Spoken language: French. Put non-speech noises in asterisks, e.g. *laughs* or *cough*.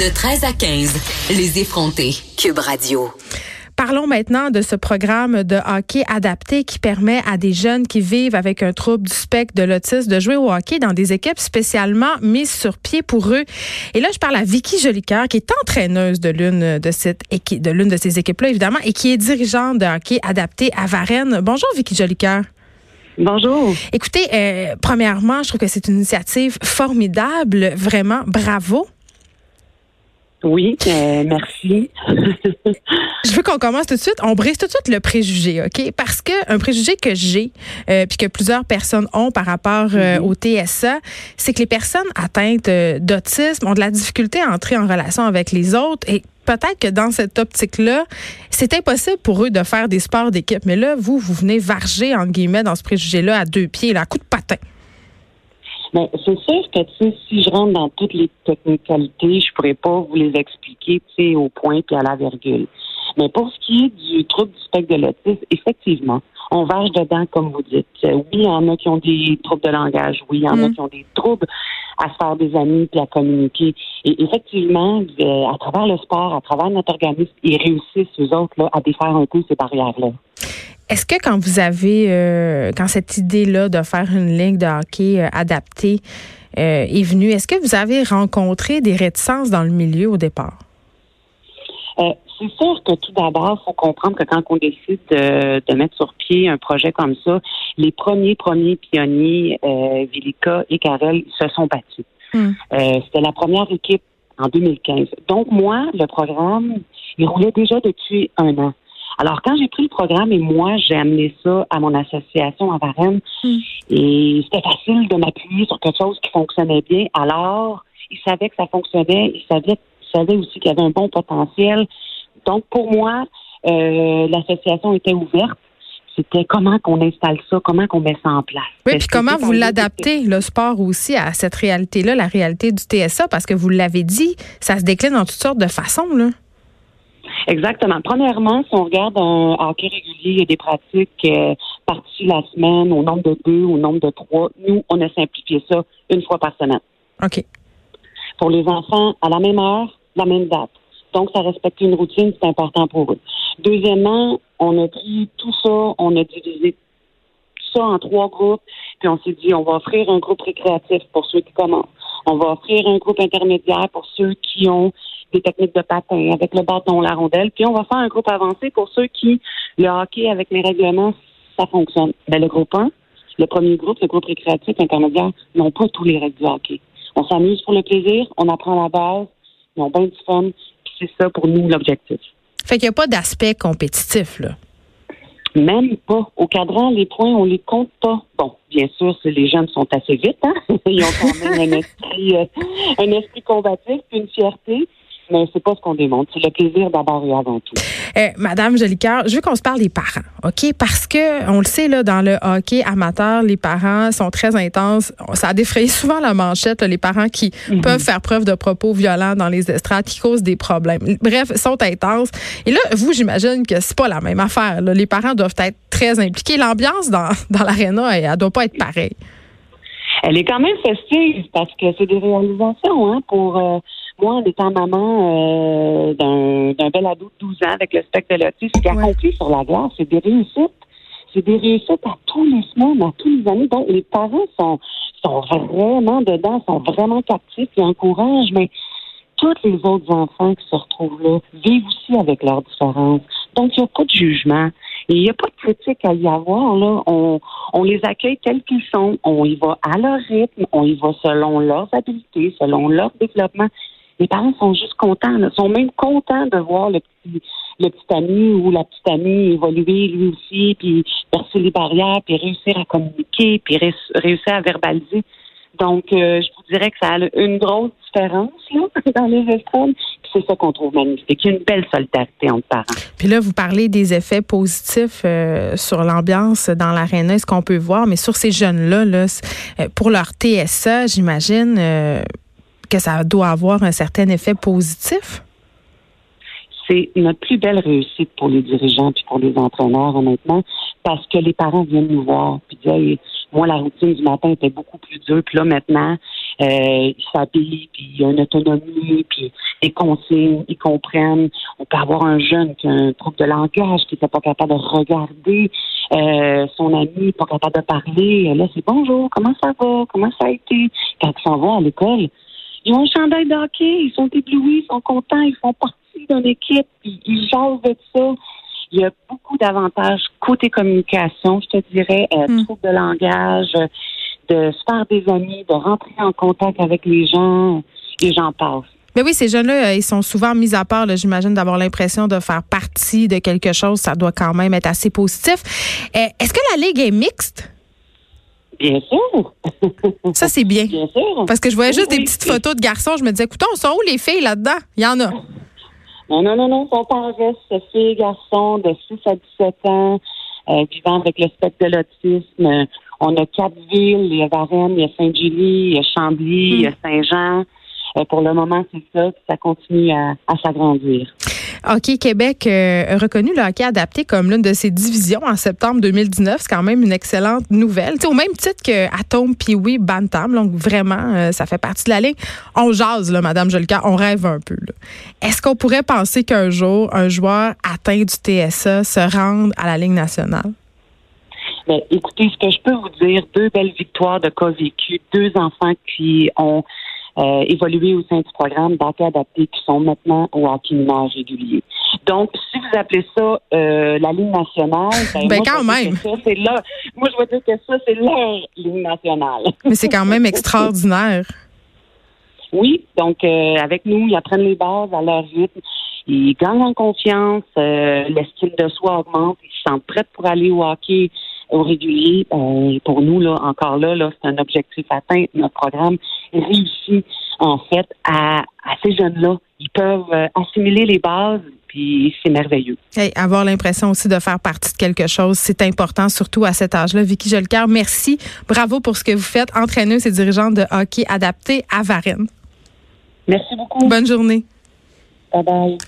De 13 à 15, les effrontés. Cube Radio. Parlons maintenant de ce programme de hockey adapté qui permet à des jeunes qui vivent avec un trouble du spectre de l'autisme de jouer au hockey dans des équipes spécialement mises sur pied pour eux. Et là, je parle à Vicky Jolicoeur, qui est entraîneuse de l'une de, cette équipe, de l'une de ces équipes-là, évidemment, et qui est dirigeante de hockey adapté à Varennes. Bonjour, Vicky Jolicoeur. Bonjour. Écoutez, euh, premièrement, je trouve que c'est une initiative formidable. Vraiment, bravo. Oui, euh, merci. je veux qu'on commence tout de suite. On brise tout de suite le préjugé, OK? Parce que un préjugé que j'ai, euh, puis que plusieurs personnes ont par rapport euh, au TSA, c'est que les personnes atteintes d'autisme ont de la difficulté à entrer en relation avec les autres et peut-être que dans cette optique-là, c'est impossible pour eux de faire des sports d'équipe. Mais là, vous, vous venez varger, entre guillemets, dans ce préjugé-là à deux pieds, là, à coup de patin. Ben, c'est sûr que si je rentre dans toutes les technicalités, je pourrais pas vous les expliquer au point puis à la virgule. Mais pour ce qui est du trouble du spectre de l'autisme, effectivement, on vache dedans, comme vous dites. Oui, il y en a qui ont des troubles de langage. Oui, il y en a mm. qui ont des troubles à se faire des amis puis à communiquer. Et effectivement, euh, à travers le sport, à travers notre organisme, ils réussissent, eux autres, là, à défaire un peu ces barrières-là. Est-ce que quand vous avez, euh, quand cette idée-là de faire une ligue de hockey euh, adaptée euh, est venue, est-ce que vous avez rencontré des réticences dans le milieu au départ? C'est sûr que tout d'abord, il faut comprendre que quand on décide de, mettre sur pied un projet comme ça, les premiers premiers pionniers, Vilika et Karel, se sont battus. Hmm. C'était la première équipe en 2015. Donc moi, le programme, il roulait déjà depuis un an. Alors, quand j'ai pris le programme et moi, j'ai amené ça à mon association à Varennes, hmm. et c'était facile de m'appuyer sur quelque chose qui fonctionnait bien. Alors, ils savaient que ça fonctionnait, ils savaient, ils aussi qu'il y avait un bon potentiel. Donc, pour moi, euh, l'association était ouverte. C'était comment qu'on installe ça, comment qu'on met ça en place. Oui, puis comment vous l'adaptez, le sport aussi, à cette réalité-là, la réalité du TSA, parce que vous l'avez dit, ça se décline en toutes sortes de façons, là. Exactement. Premièrement, si on regarde un hockey régulier, il y a des pratiques euh, parties la semaine, au nombre de deux, au nombre de trois. Nous, on a simplifié ça une fois par semaine. OK. Pour les enfants, à la même heure, la même date. Donc, ça respecte une routine, c'est important pour eux. Deuxièmement, on a pris tout ça, on a divisé ça en trois groupes, puis on s'est dit, on va offrir un groupe récréatif pour ceux qui commencent. On va offrir un groupe intermédiaire pour ceux qui ont des techniques de patin avec le bâton, la rondelle. Puis on va faire un groupe avancé pour ceux qui, le hockey avec les règlements, ça fonctionne. Ben, le groupe 1, le premier groupe, le groupe récréatif intermédiaire, n'ont pas tous les règles du hockey. On s'amuse pour le plaisir, on apprend la base, ils ont bien du fun, c'est ça pour nous l'objectif. Fait qu'il n'y a pas d'aspect compétitif, là. Même pas. Au cadran, les points, on les compte pas. Bon, bien sûr, les jeunes sont assez vite, hein? *laughs* Ils ont quand même un esprit, euh, un esprit combatif, une fierté mais c'est pas ce qu'on démontre. C'est le plaisir d'abord et avant tout. Euh, Madame Jolicoeur, je veux qu'on se parle des parents, OK? Parce que, on le sait, là, dans le hockey amateur, les parents sont très intenses. Ça a défrayé souvent la manchette, les parents qui mhm. peuvent faire preuve de propos violents dans les estrades, qui causent des problèmes. Bref, sont intenses. Et là, vous, j'imagine que c'est pas la même affaire. Les parents doivent être très impliqués. L'ambiance dans, *laughs* dans l'aréna, elle, elle doit pas être pareille. Elle est quand même festive parce que c'est des réalisations hein, pour... Euh, moi, en étant maman euh, d'un bel ado de 12 ans avec le spectre de l'autisme, ce qui accompli sur la glace, c'est des réussites. C'est des réussites à tous les semaines, à tous les années. Donc, les parents sont, sont vraiment dedans, sont vraiment captifs, ils encouragent, mais tous les autres enfants qui se retrouvent là vivent aussi avec leurs différences. Donc, il n'y a pas de jugement. Et il n'y a pas de critique à y avoir. Là. On, on les accueille tels qu'ils sont. On y va à leur rythme. On y va selon leurs habiletés, selon leur développement les parents sont juste contents, Ils sont même contents de voir le petit, le petit ami ou la petite amie évoluer lui aussi, puis percer les barrières, puis réussir à communiquer, puis réussir à verbaliser. Donc, euh, je vous dirais que ça a une grosse différence là, *laughs* dans les estrades. C'est ça qu'on trouve magnifique. Une belle solidarité entre parents. Puis là, vous parlez des effets positifs euh, sur l'ambiance dans l'aréna, ce qu'on peut voir, mais sur ces jeunes-là, là, euh, pour leur TSA, j'imagine, que ça doit avoir un certain effet positif? C'est notre plus belle réussite pour les dirigeants et pour les entraîneurs, honnêtement, parce que les parents viennent nous voir puis disent moi, la routine du matin était beaucoup plus dure. Puis là, maintenant, euh, ils s'habillent, puis il y a une autonomie, puis les consignes, ils comprennent. On peut avoir un jeune qui a un trouble de langage, qui n'est pas capable de regarder euh, son ami, pas capable de parler. Là, c'est bonjour, comment ça va, comment ça a été? Quand ils s'en vont à l'école, ils ont un chandail de hockey, ils sont éblouis, ils sont contents, ils font partie d'une équipe, ils, ils jasent de ça. Il y a beaucoup d'avantages côté communication, je te dirais, euh, Mm. trouble de langage, euh, de se faire des amis, de rentrer en contact avec les gens, et j'en passe. Mais oui, ces jeunes-là, euh, ils sont souvent mis à part, j'imagine, d'avoir l'impression de faire partie de quelque chose. Ça doit quand même être assez positif. Euh, Est-ce que la Ligue est mixte? Bien sûr. Ça, c'est bien. Bien sûr. Parce que je voyais juste Oui, des oui. petites photos de garçons. Je me disais, écoute, sont où les filles là-dedans? Il y en a. *laughs* Non, non, non, non, ils sont en reste, filles, garçons de 6 à 17 ans, euh, vivant avec le spectre de l'autisme. On a quatre villes, il y a Varennes, il y a Saint-Julie, il y a Chambly, il y a Saint-Jean. Euh, pour le moment, c'est ça, puis ça continue à, à s'agrandir. Hockey Québec euh, a reconnu le hockey adapté comme l'une de ses divisions en septembre 2019. C'est quand même une excellente nouvelle. Tu sais, au même titre que puis oui Bantam. Donc vraiment, euh, ça fait partie de la ligne. On jase, là, Madame Jolica, on rêve un peu. Est-ce qu'on pourrait penser qu'un jour, un joueur atteint du TSA se rende à la Ligue nationale? Ben, écoutez, ce que je peux vous dire, deux belles victoires de cas vécus, deux enfants qui ont euh, évolué au sein du programme d'hockey adapté qui sont maintenant au hockey mineur régulier. Donc, si vous appelez ça euh, la Ligue nationale, ben, Ben, moi, quand même. ça, c'est là. Moi, je vais dire que ça, c'est leur Ligue nationale. Mais c'est quand même extraordinaire. Oui, donc euh, avec nous, ils apprennent les bases à leur rythme. Ils gagnent en confiance, euh, l'estime de soi augmente, ils se sentent prêts pour aller au hockey au régulier. Euh, pour nous, là, encore là, là c'est un objectif atteint. Notre programme réussit en fait à, à ces jeunes-là. Ils peuvent euh, assimiler les bases, puis c'est merveilleux. Hey, avoir l'impression aussi de faire partie de quelque chose, c'est important, surtout à cet âge-là. Vicky Jolicoeur, merci. Bravo pour ce que vous faites. Entraîneuse et dirigeante de hockey adapté à Varennes. Merci beaucoup. Bonne journée. Bye bye.